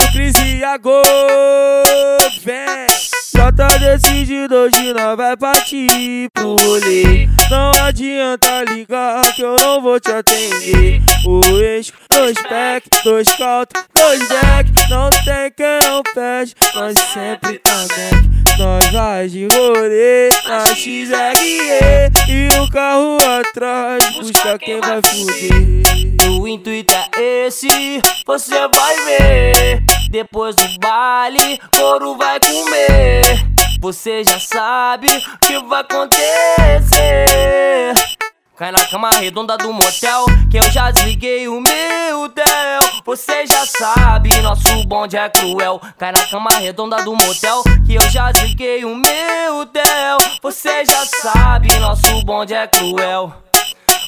O Cris e a Gol? Vem! Já tá decidido, hoje nós vai partir pro rolê. Não adianta ligar que eu não vou te atender. O eixo, dois pack, dois calto, dois deck. Não tem quem não pede, nós sempre tá back. Nós vai de rolê na XRE e no carro atrás busca quem vai fuder. O intuito é esse, você vai ver. Depois do baile, couro vai comer. Você já sabe o que vai acontecer. Cai na cama redonda do motel, que eu já desliguei o meu tel. Você já sabe, nosso bonde é cruel. Cai na cama redonda do motel, que eu já desliguei o meu tel. Você já sabe, nosso bonde é cruel.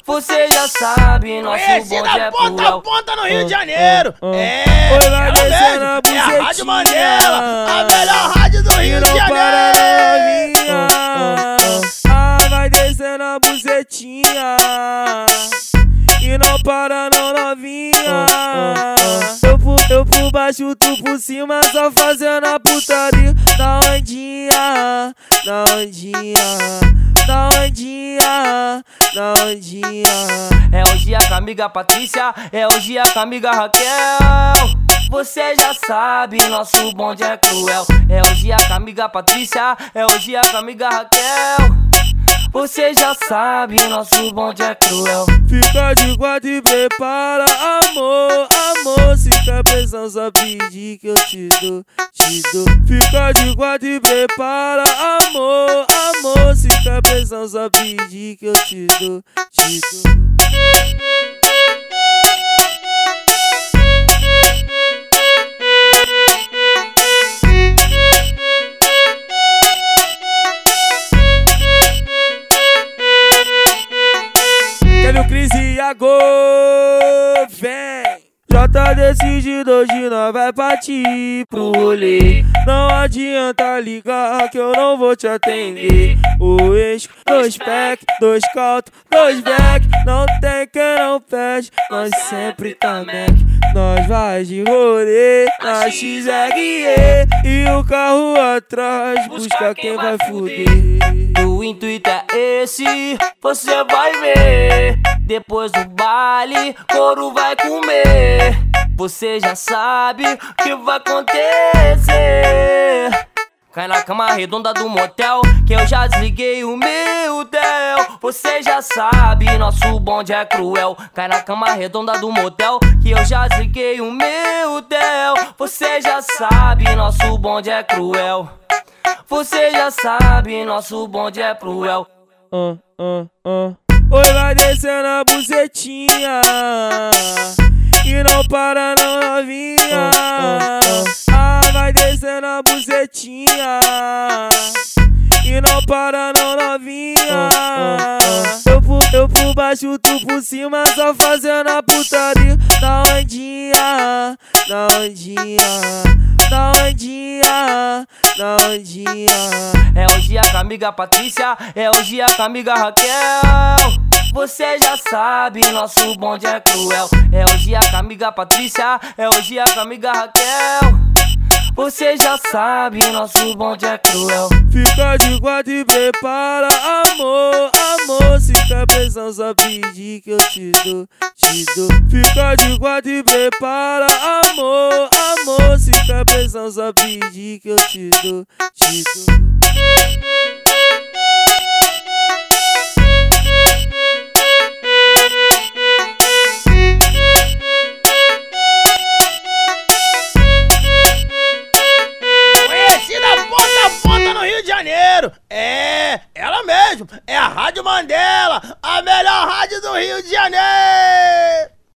Você já sabe, nosso Conhecida bonde é ponta a ponta no Rio de Janeiro. ah. É, Oi, na mesmo. É a Rádio. Mandela, a melhor rádio do Rio de não para Janeiro. novinha. Ah, vai descendo a bucetinha. E não para não novinha. Eu por, eu por baixo, tu por cima, só fazendo a putaria. Na ondinha, na ondinha, na ondinha, na ondinha. É com a amiga Patrícia, é com a amiga Raquel. Você já sabe, nosso bonde é cruel. É com a amiga Patrícia, é com a amiga Raquel. Você já sabe, nosso bonde é cruel. Fica de guarda e prepara, amor, amor. Se quer pressão, só pedir que eu te dou, te dou. Fica de guarda e prepara, amor, amor. Se quer pressão, só pedir que eu te dou, te dou. Tá decidido, hoje nós vai partir pro rolê. Não adianta ligar que eu não vou te atender. O eixo, dois pack, dois calto, dois back. Não tem quem não pede, nós sempre tá Mac. Nós vai de rolê na XRE e o carro atrás busca quem vai fuder. O intuito é esse, você vai ver. Depois do baile, couro vai comer. Você já sabe o que vai acontecer. Cai na cama redonda do motel, que eu já desliguei o meu tel. Você já sabe, nosso bonde é cruel. Cai na cama redonda do motel, que eu já desliguei o meu tel. Você já sabe, nosso bonde é cruel. Você já sabe, nosso bonde é cruel. ah, ah, ah. Oi, vai descendo a bucetinha E não para não novinha Ah, vai descendo a E não para não novinha Eu por, eu por baixo, tu por cima Só fazendo a putaria Na ondinha, na ondinha Na ondinha, na ondinha É o dia com a amiga Patrícia, é o dia com a amiga Raquel. Você já sabe, nosso bonde é cruel. É o dia com a amiga Patrícia, é o dia com a amiga Raquel. Você já sabe, nosso bonde é cruel. Fica de guarda e prepara, amor, amor. Se quer pressão, só pedir que eu te dou, te dou. Fica de guarda e prepara, amor, amor. Se quer pressão, só pedir que eu te dou, te dou.